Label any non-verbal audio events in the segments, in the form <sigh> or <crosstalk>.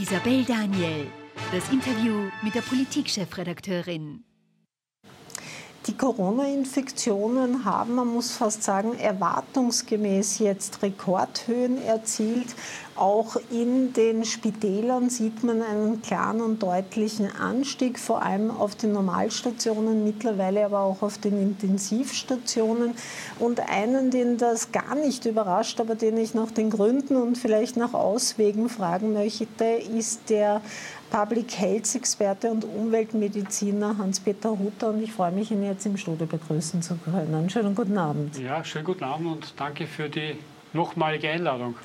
Isabel Daniel, das Interview mit der Politikchefredakteurin. Die Corona-Infektionen haben, man muss fast sagen, erwartungsgemäß jetzt Rekordhöhen erzielt. Auch in den Spitälern sieht man einen klaren und deutlichen Anstieg, vor allem auf den Normalstationen, mittlerweile aber auch auf den Intensivstationen. Und einen, den das gar nicht überrascht, aber den ich nach den Gründen und vielleicht nach Auswegen fragen möchte, ist der Public Health Experte und Umweltmediziner Hans-Peter Hutter und ich freue mich, ihn jetzt im Studio begrüßen zu können. Schönen guten Abend. Ja, schönen guten Abend und danke für die nochmalige Einladung.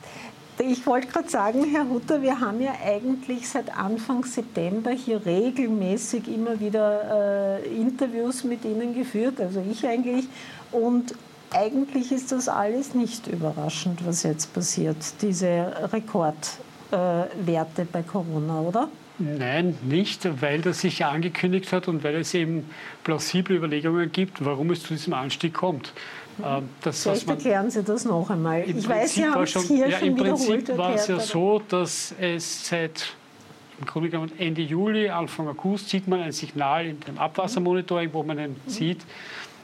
Ich wollte gerade sagen, Herr Hutter, wir haben ja eigentlich seit Anfang September hier regelmäßig immer wieder äh, Interviews mit Ihnen geführt, also ich eigentlich. Und eigentlich ist das alles nicht überraschend, was jetzt passiert, diese Rekordwerte äh, bei Corona, oder? Nein, nicht, weil das sich ja angekündigt hat und weil es eben plausible Überlegungen gibt, warum es zu diesem Anstieg kommt. Ähm, das, Vielleicht erklären Sie das noch einmal. Ich weiß, Sie haben es hier ja, schon Im Prinzip war es ja so, dass es seit im Grunde genommen Ende Juli, Anfang August sieht man ein Signal in dem Abwassermonitoring, wo man mhm. sieht,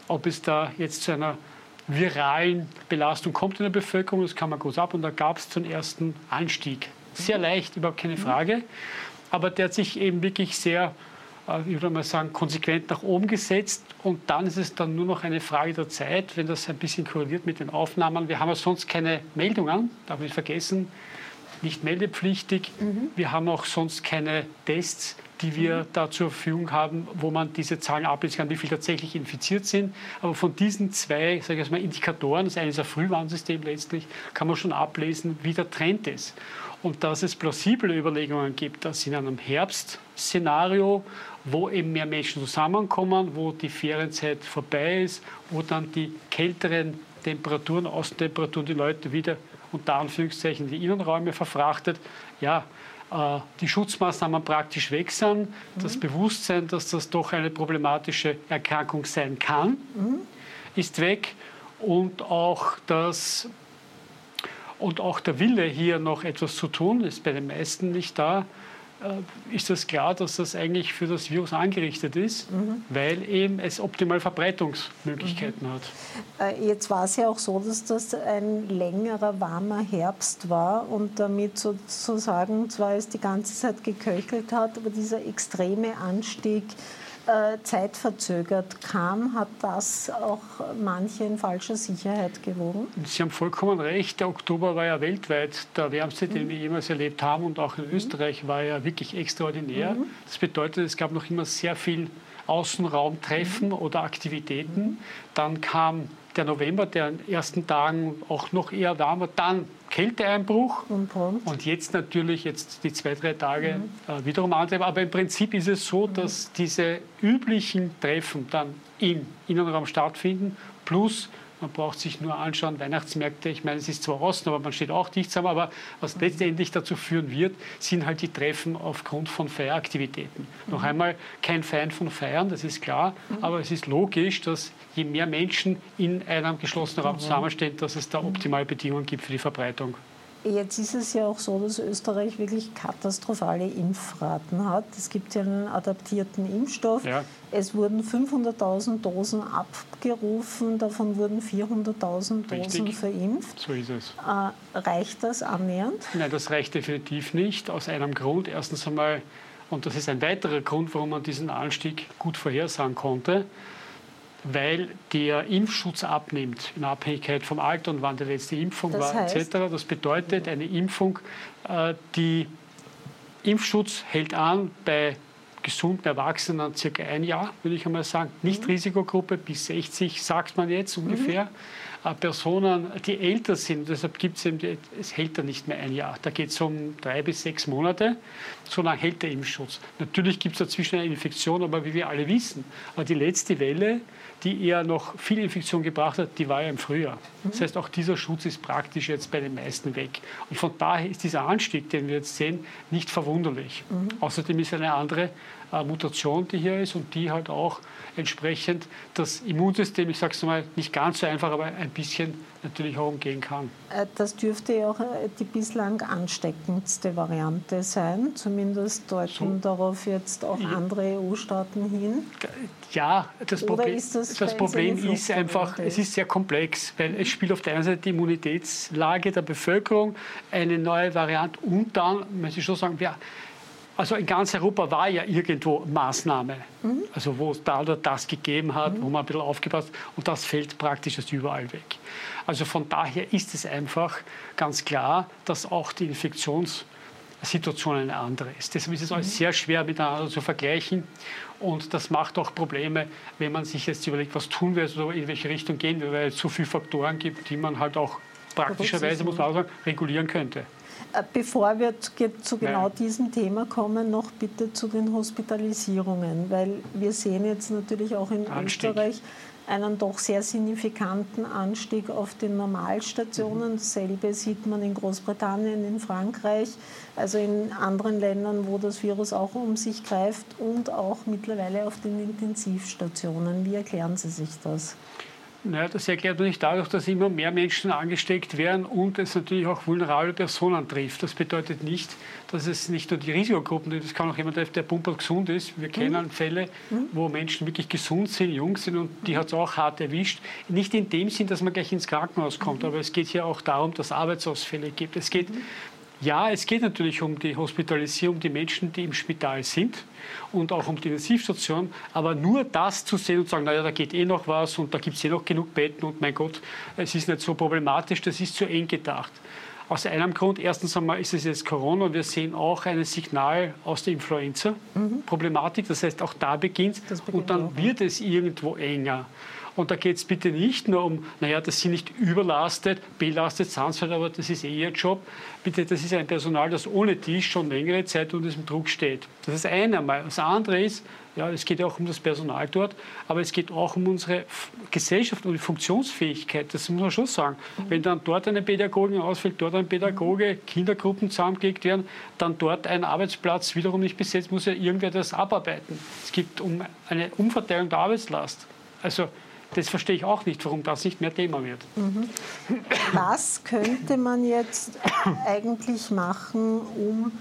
ob es da jetzt zu einer viralen Belastung kommt in der Bevölkerung. Das kann man groß ab und da gab es den ersten Anstieg. Sehr leicht, überhaupt keine mhm. Frage aber der hat sich eben wirklich sehr, ich würde mal sagen, konsequent nach oben gesetzt. Und dann ist es dann nur noch eine Frage der Zeit, wenn das ein bisschen korreliert mit den Aufnahmen. Wir haben ja sonst keine Meldungen, darf ich vergessen, nicht meldepflichtig. Mhm. Wir haben auch sonst keine Tests, die wir mhm. da zur Verfügung haben, wo man diese Zahlen ablesen kann, wie viele tatsächlich infiziert sind. Aber von diesen zwei sage ich mal, Indikatoren, das eine ist ein Frühwarnsystem letztlich, kann man schon ablesen, wie der Trend ist und dass es plausible Überlegungen gibt, dass in einem Herbstszenario, wo eben mehr Menschen zusammenkommen, wo die Ferienzeit vorbei ist, wo dann die kälteren Temperaturen, Außentemperaturen die Leute wieder unter Anführungszeichen in die Innenräume verfrachtet, ja, äh, die Schutzmaßnahmen praktisch weg sind, mhm. das Bewusstsein, dass das doch eine problematische Erkrankung sein kann, mhm. ist weg und auch das und auch der Wille, hier noch etwas zu tun, ist bei den meisten nicht da, ist das klar, dass das eigentlich für das Virus angerichtet ist, mhm. weil eben es optimal Verbreitungsmöglichkeiten mhm. hat. Äh, jetzt war es ja auch so, dass das ein längerer, warmer Herbst war und damit sozusagen zwar es die ganze Zeit geköchelt hat, aber dieser extreme Anstieg äh, zeitverzögert kam, hat das auch manche in falscher Sicherheit gewogen? Sie haben vollkommen recht. Der Oktober war ja weltweit der wärmste, den mhm. wir jemals erlebt haben. Und auch in mhm. Österreich war ja wirklich extraordinär. Mhm. Das bedeutet, es gab noch immer sehr viel Außenraumtreffen mhm. oder Aktivitäten. Mhm. Dann kam der November, der in den ersten Tagen auch noch eher warm war. Dann Kälteeinbruch und, und jetzt natürlich jetzt die zwei, drei Tage mhm. äh, wiederum antreiben. Aber im Prinzip ist es so, dass diese üblichen Treffen dann im Innenraum stattfinden, plus man braucht sich nur anschauen, Weihnachtsmärkte, ich meine, es ist zwar Osten, aber man steht auch dicht zusammen, aber was letztendlich dazu führen wird, sind halt die Treffen aufgrund von Feieraktivitäten. Mhm. Noch einmal, kein Feind von Feiern, das ist klar, mhm. aber es ist logisch, dass je mehr Menschen in einem geschlossenen Raum mhm. zusammenstehen, dass es da optimale Bedingungen gibt für die Verbreitung. Jetzt ist es ja auch so, dass Österreich wirklich katastrophale Impfraten hat. Es gibt ja einen adaptierten Impfstoff. Ja. Es wurden 500.000 Dosen abgerufen, davon wurden 400.000 Dosen verimpft. So ist es. Äh, reicht das annähernd? Nein, das reicht definitiv nicht. Aus einem Grund. Erstens einmal, und das ist ein weiterer Grund, warum man diesen Anstieg gut vorhersagen konnte weil der Impfschutz abnimmt in Abhängigkeit vom Alter und wann die letzte Impfung das war etc. Das bedeutet, eine Impfung, äh, die Impfschutz hält an bei gesunden Erwachsenen circa ein Jahr, würde ich einmal sagen. Nicht mhm. Risikogruppe bis 60, sagt man jetzt ungefähr. Mhm. Personen, die älter sind, deshalb gibt es eben, es hält er nicht mehr ein Jahr. Da geht es um drei bis sechs Monate, so lange hält der Impfschutz. Natürlich gibt es dazwischen eine Infektion, aber wie wir alle wissen, aber die letzte Welle, die eher noch viel Infektion gebracht hat, die war ja im Frühjahr. Mhm. Das heißt, auch dieser Schutz ist praktisch jetzt bei den meisten weg. Und von daher ist dieser Anstieg, den wir jetzt sehen, nicht verwunderlich. Mhm. Außerdem ist eine andere äh, Mutation, die hier ist und die halt auch entsprechend das Immunsystem, ich sage es mal, nicht ganz so einfach, aber ein bisschen natürlich auch umgehen kann. Äh, das dürfte ja auch äh, die bislang ansteckendste Variante sein. Zumindest deuten so. darauf jetzt auch andere EU-Staaten hin. Ja, das Oder Problem, ist, das das Problem ist einfach, es ist sehr komplex, weil es spielt auf der einen Seite die Immunitätslage der Bevölkerung, eine neue Variante und dann, muss ich schon sagen, ja, also in ganz Europa war ja irgendwo Maßnahme, mhm. also wo es da oder das gegeben hat, mhm. wo man ein bisschen aufgepasst und das fällt praktisch jetzt überall weg. Also von daher ist es einfach ganz klar, dass auch die Infektionssituation eine andere ist. Deshalb ist es alles mhm. sehr schwer miteinander zu vergleichen und das macht auch Probleme, wenn man sich jetzt überlegt, was tun wir oder in welche Richtung gehen wir, weil es so viele Faktoren gibt, die man halt auch praktischerweise, muss man auch sagen, regulieren könnte. Äh, bevor wir zu genau ja. diesem Thema kommen, noch bitte zu den Hospitalisierungen, weil wir sehen jetzt natürlich auch in Anstieg. Österreich einen doch sehr signifikanten Anstieg auf den Normalstationen. Mhm. Dasselbe sieht man in Großbritannien, in Frankreich, also in anderen Ländern, wo das Virus auch um sich greift und auch mittlerweile auf den Intensivstationen. Wie erklären Sie sich das? Naja, das erklärt nicht dadurch, dass immer mehr Menschen angesteckt werden und es natürlich auch vulnerable Personen trifft. Das bedeutet nicht, dass es nicht nur die Risikogruppen sind, das kann auch jemand, der pumper gesund ist. Wir kennen mhm. Fälle, mhm. wo Menschen wirklich gesund sind, jung sind und die hat es auch hart erwischt. Nicht in dem Sinn, dass man gleich ins Krankenhaus kommt, mhm. aber es geht hier auch darum, dass es Arbeitsausfälle gibt. Es geht mhm. Ja, es geht natürlich um die Hospitalisierung, um die Menschen, die im Spital sind und auch um die Intensivstation. Aber nur das zu sehen und zu sagen, naja, da geht eh noch was und da gibt es eh noch genug Betten und mein Gott, es ist nicht so problematisch, das ist zu eng gedacht. Aus einem Grund, erstens einmal ist es jetzt Corona und wir sehen auch ein Signal aus der Influenza-Problematik. Das heißt, auch da beginnt und dann wird es irgendwo enger. Und da geht es bitte nicht nur um, naja, dass sie nicht überlastet, belastet sind, aber das ist eh ihr Job. Bitte, das ist ein Personal, das ohne dies schon längere Zeit unter diesem Druck steht. Das ist eine einmal. Das andere ist, ja, es geht auch um das Personal dort, aber es geht auch um unsere Gesellschaft und die Funktionsfähigkeit. Das muss man schon sagen. Wenn dann dort eine Pädagogin ausfällt, dort ein Pädagoge, Kindergruppen zusammengelegt werden, dann dort ein Arbeitsplatz wiederum nicht besetzt, muss ja irgendwer das abarbeiten. Es geht um eine Umverteilung der Arbeitslast. Also das verstehe ich auch nicht, warum das nicht mehr Thema wird. Mhm. Was könnte man jetzt eigentlich machen, um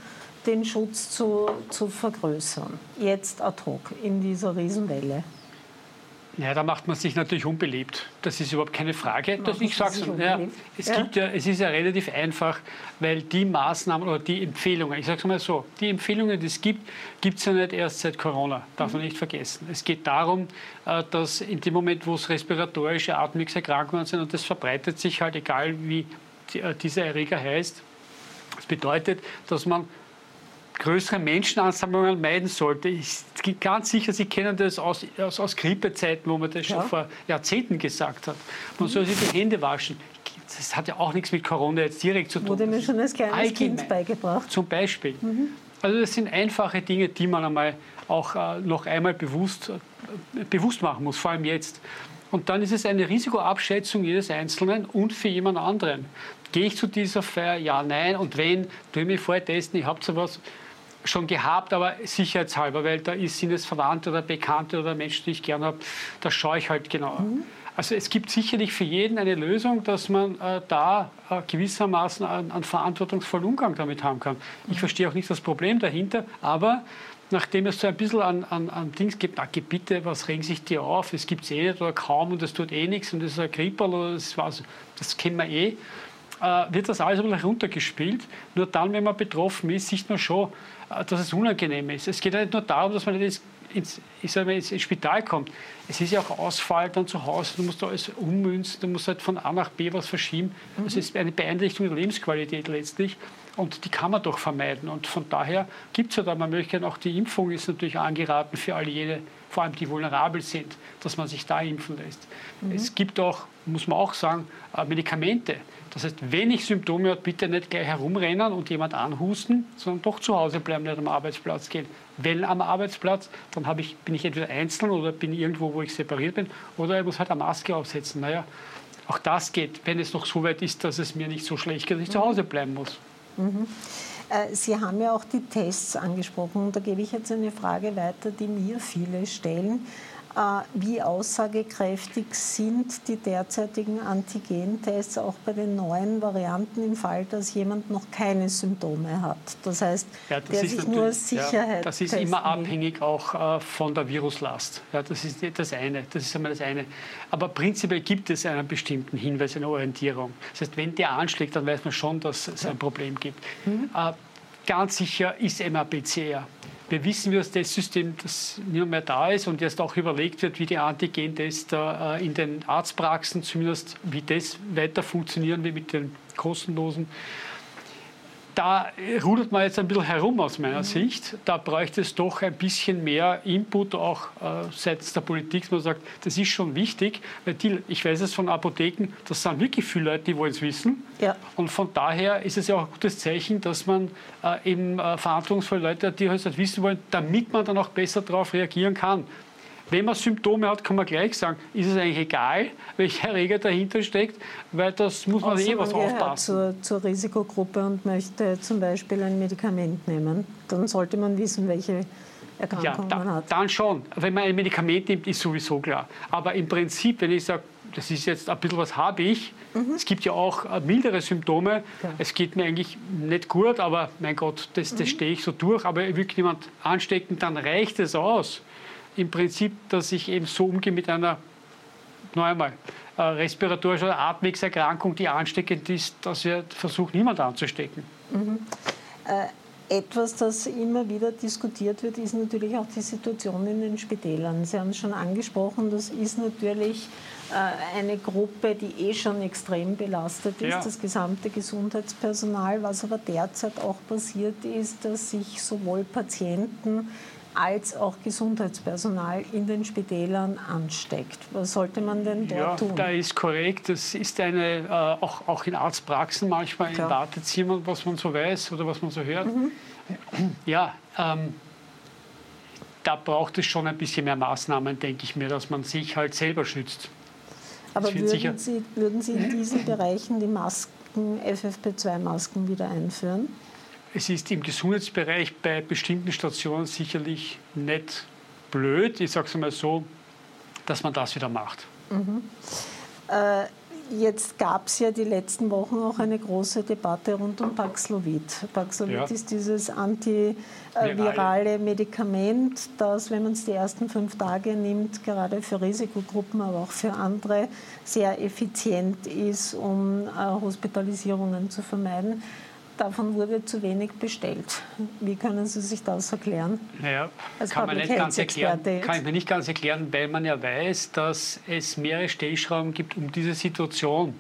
den Schutz zu, zu vergrößern, jetzt ad hoc in dieser Riesenwelle? Ja, da macht man sich natürlich unbeliebt. Das ist überhaupt keine Frage. Das, ich sage ja, es, ja. Gibt ja, es ist ja relativ einfach, weil die Maßnahmen oder die Empfehlungen, ich sage es mal so, die Empfehlungen, die es gibt, gibt es ja nicht erst seit Corona, darf man mhm. nicht vergessen. Es geht darum, äh, dass in dem Moment, wo es respiratorische Atemwegserkrankungen sind und das verbreitet sich halt, egal wie äh, dieser Erreger heißt, das bedeutet, dass man größere Menschenansammlungen meiden sollte. Ich bin ganz sicher, Sie kennen das aus, aus, aus Grippezeiten, wo man das ja. schon vor Jahrzehnten gesagt hat. Man soll sich die Hände waschen. Das hat ja auch nichts mit Corona jetzt direkt zu tun. Wurde mir schon als kleines Allgemein, Kind beigebracht. Zum Beispiel. Mhm. Also das sind einfache Dinge, die man einmal auch äh, noch einmal bewusst, äh, bewusst machen muss, vor allem jetzt. Und dann ist es eine Risikoabschätzung jedes Einzelnen und für jemand anderen. Gehe ich zu dieser Feier? Ja, nein. Und wenn, tue ich mich vorher testen, ich habe sowas schon gehabt, aber sicherheitshalber, weil da ist, sind es Verwandte oder Bekannte oder Menschen, die ich gerne habe, da schaue ich halt genauer. Mhm. Also es gibt sicherlich für jeden eine Lösung, dass man äh, da äh, gewissermaßen einen, einen, verantwortungsvollen Umgang damit haben kann. Ich mhm. verstehe auch nicht das Problem dahinter, aber nachdem es so ein bisschen an, an, an Dings gibt, na bitte, was regen sich die auf, es gibt es eh nicht oder kaum und es tut eh nichts und das ist ein Gripperl oder das, was, das kennen wir eh, äh, wird das alles ein bisschen runtergespielt. Nur dann, wenn man betroffen ist, sieht man schon, dass es unangenehm ist. Es geht ja nicht nur darum, dass man nicht ins, ich sag mal, ins, ins Spital kommt. Es ist ja auch Ausfall dann zu Hause, du musst alles ummünzen, du musst halt von A nach B was verschieben. Mhm. Das ist eine Beeinträchtigung der Lebensqualität letztlich und die kann man doch vermeiden. Und von daher gibt es ja da mal Möglichkeiten, auch die Impfung ist natürlich angeraten für all jene, vor allem die vulnerabel sind, dass man sich da impfen lässt. Mhm. Es gibt auch, muss man auch sagen, äh, Medikamente. Das heißt, wenn ich Symptome habe, bitte nicht gleich herumrennen und jemand anhusten, sondern doch zu Hause bleiben, nicht am Arbeitsplatz gehen. Wenn am Arbeitsplatz, dann ich, bin ich entweder einzeln oder bin irgendwo, wo ich separiert bin, oder ich muss halt eine Maske aufsetzen. Naja, auch das geht, wenn es noch so weit ist, dass es mir nicht so schlecht geht, dass ich zu Hause bleiben muss. Mhm. Äh, Sie haben ja auch die Tests angesprochen. Und da gebe ich jetzt eine Frage weiter, die mir viele stellen. Äh, wie aussagekräftig sind die derzeitigen Antigentests auch bei den neuen Varianten im Fall, dass jemand noch keine Symptome hat? Das heißt, ja, das der sich nur Sicherheit ja, Das ist immer abhängig auch äh, von der Viruslast. Ja, das ist das eine. Das ist einmal das eine. Aber prinzipiell gibt es einen bestimmten Hinweis, eine Orientierung. Das heißt, wenn der anschlägt, dann weiß man schon, dass es ein Problem gibt. Mhm. Äh, ganz sicher ist MAPCR wir wissen, wie das Testsystem das nicht mehr da ist und jetzt auch überlegt wird, wie die Antigen-Tests äh, in den Arztpraxen zumindest, wie das weiter funktionieren wie mit den kostenlosen da rudert man jetzt ein bisschen herum aus meiner. Sicht. Da bräuchte es doch ein bisschen mehr Input auch äh, seitens der Politik, man sagt, das ist schon wichtig, weil die, ich weiß es von Apotheken, das sind wirklich viele Leute, die wollen es wissen. Ja. Und von daher ist es ja auch ein gutes Zeichen, dass man äh, eben äh, verantwortungsvolle Leute, die halt wissen wollen, damit man dann auch besser darauf reagieren kann. Wenn man Symptome hat, kann man gleich sagen, ist es eigentlich egal, welcher Erreger dahinter steckt, weil das muss man Außer eh was aufpassen. Zur, zur Risikogruppe und möchte zum Beispiel ein Medikament nehmen, dann sollte man wissen, welche Erkrankung ja, da, man hat. Dann schon. Wenn man ein Medikament nimmt, ist sowieso klar. Aber im Prinzip, wenn ich sage, das ist jetzt ein bisschen was habe ich. Mhm. Es gibt ja auch äh, mildere Symptome. Ja. Es geht mir eigentlich nicht gut, aber mein Gott, das, das mhm. stehe ich so durch. Aber ich will jemand anstecken, dann reicht es aus im Prinzip, dass ich eben so umgehe mit einer, noch einmal, äh, respiratorischer oder Atemwegserkrankung, die ansteckend ist, dass ich versuche, niemand anzustecken. Mhm. Äh, etwas, das immer wieder diskutiert wird, ist natürlich auch die Situation in den Spitälern. Sie haben es schon angesprochen, das ist natürlich äh, eine Gruppe, die eh schon extrem belastet ist, ja. das gesamte Gesundheitspersonal. Was aber derzeit auch passiert ist, dass sich sowohl Patienten als auch Gesundheitspersonal in den Spitälern ansteckt. Was sollte man denn dort ja, tun? Da ist korrekt. Das ist eine, äh, auch, auch in Arztpraxen manchmal Klar. in Wartezimmern, was man so weiß oder was man so hört. Mhm. Ja, ähm, da braucht es schon ein bisschen mehr Maßnahmen, denke ich mir, dass man sich halt selber schützt. Aber würden Sie, würden Sie in diesen <clears throat> Bereichen die Masken, FFP2-Masken wieder einführen? Es ist im Gesundheitsbereich bei bestimmten Stationen sicherlich nicht blöd, ich sage es mal so, dass man das wieder macht. Mhm. Äh, jetzt gab es ja die letzten Wochen auch eine große Debatte rund um Paxlovid. Paxlovid ja. ist dieses antivirale Medikament, das, wenn man es die ersten fünf Tage nimmt, gerade für Risikogruppen, aber auch für andere, sehr effizient ist, um äh, Hospitalisierungen zu vermeiden davon wurde zu wenig bestellt. Wie können Sie sich das erklären? Naja, Als kann, man nicht ganz erklären, kann ich mir nicht ganz erklären, weil man ja weiß, dass es mehrere Stellschrauben gibt, um diese Situation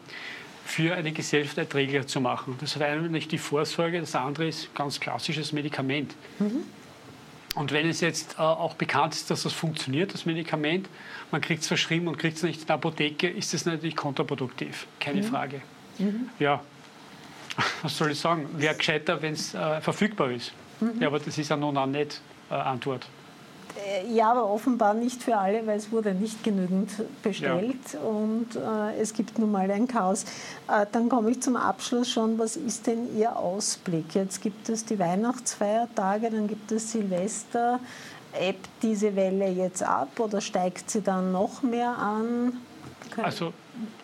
für eine Gesellschaft erträglicher zu machen. Das ist eigentlich die Vorsorge, das andere ist ganz klassisches Medikament. Mhm. Und wenn es jetzt äh, auch bekannt ist, dass das funktioniert, das Medikament, man kriegt es verschrieben und kriegt es nicht in der Apotheke, ist das natürlich kontraproduktiv, keine mhm. Frage. Mhm. Ja, was soll ich sagen, wäre gescheiter, wenn es äh, verfügbar ist. Mhm. Ja, aber das ist ja nun auch nicht äh, Antwort. Äh, ja, aber offenbar nicht für alle, weil es wurde nicht genügend bestellt ja. und äh, es gibt nun mal ein Chaos. Äh, dann komme ich zum Abschluss schon. Was ist denn Ihr Ausblick? Jetzt gibt es die Weihnachtsfeiertage, dann gibt es Silvester. Ebbt diese Welle jetzt ab oder steigt sie dann noch mehr an? Also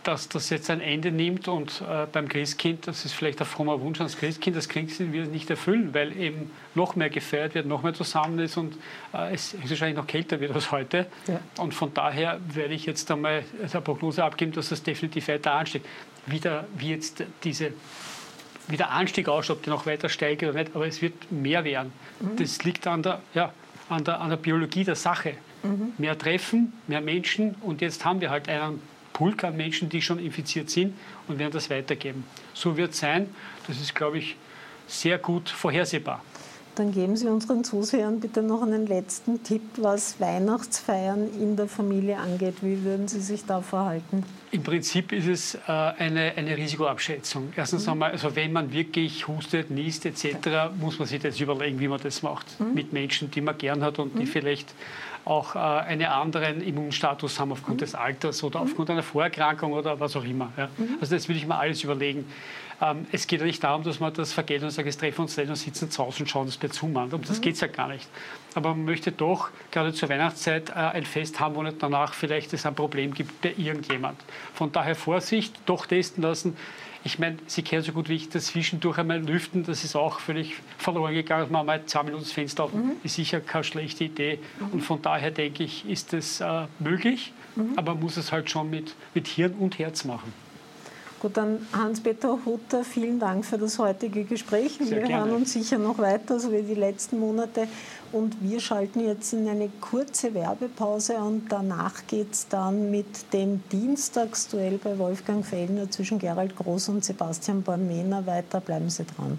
dass das jetzt ein Ende nimmt und äh, beim Christkind, das ist vielleicht ein frommer Wunsch ans Christkind, das Christkind wird nicht erfüllen, weil eben noch mehr gefeiert wird, noch mehr zusammen ist und äh, es wahrscheinlich noch kälter wird als heute. Ja. Und von daher werde ich jetzt einmal eine Prognose abgeben, dass das definitiv weiter ansteigt. Wieder, wie jetzt diese wie der Anstieg ausschaut, ob der noch weiter steigt oder nicht, aber es wird mehr werden. Mhm. Das liegt an der, ja, an, der, an der Biologie der Sache. Mhm. Mehr Treffen, mehr Menschen und jetzt haben wir halt einen Pulk an Menschen, die schon infiziert sind und werden das weitergeben. So wird es sein. Das ist, glaube ich, sehr gut vorhersehbar. Dann geben Sie unseren Zusehern bitte noch einen letzten Tipp, was Weihnachtsfeiern in der Familie angeht. Wie würden Sie sich da verhalten? Im Prinzip ist es äh, eine, eine Risikoabschätzung. Erstens mhm. einmal, also wenn man wirklich hustet, niest etc., muss man sich das überlegen, wie man das macht. Mhm. Mit Menschen, die man gern hat und die mhm. vielleicht auch äh, einen anderen Immunstatus haben aufgrund mhm. des Alters oder mhm. aufgrund einer Vorerkrankung oder was auch immer. Ja. Also das würde ich mir alles überlegen. Äh, ähm, es geht ja nicht darum, dass man das vergeht und sagt, jetzt treffen wir uns nicht und sitzen zu Hause und schauen das bei Zoom an. Um das mhm. geht es ja gar nicht. Aber man möchte doch gerade zur Weihnachtszeit äh, ein Fest haben, wo nicht danach vielleicht es ein Problem gibt bei irgendjemand. Von daher Vorsicht, doch testen lassen. Ich meine, Sie kennen so gut wie ich das zwischendurch einmal lüften, das ist auch völlig verloren gegangen. Man mal zwei Minuten das Fenster auf, mhm. ist sicher keine schlechte Idee. Mhm. Und von daher denke ich, ist das äh, möglich, mhm. aber man muss es halt schon mit, mit Hirn und Herz machen. Gut, dann Hans-Peter Hutter, vielen Dank für das heutige Gespräch. Sehr wir gerne. hören uns sicher noch weiter, so wie die letzten Monate. Und wir schalten jetzt in eine kurze Werbepause und danach geht es dann mit dem Dienstagsduell bei Wolfgang Fellner zwischen Gerald Groß und Sebastian Bornmehner weiter. Bleiben Sie dran.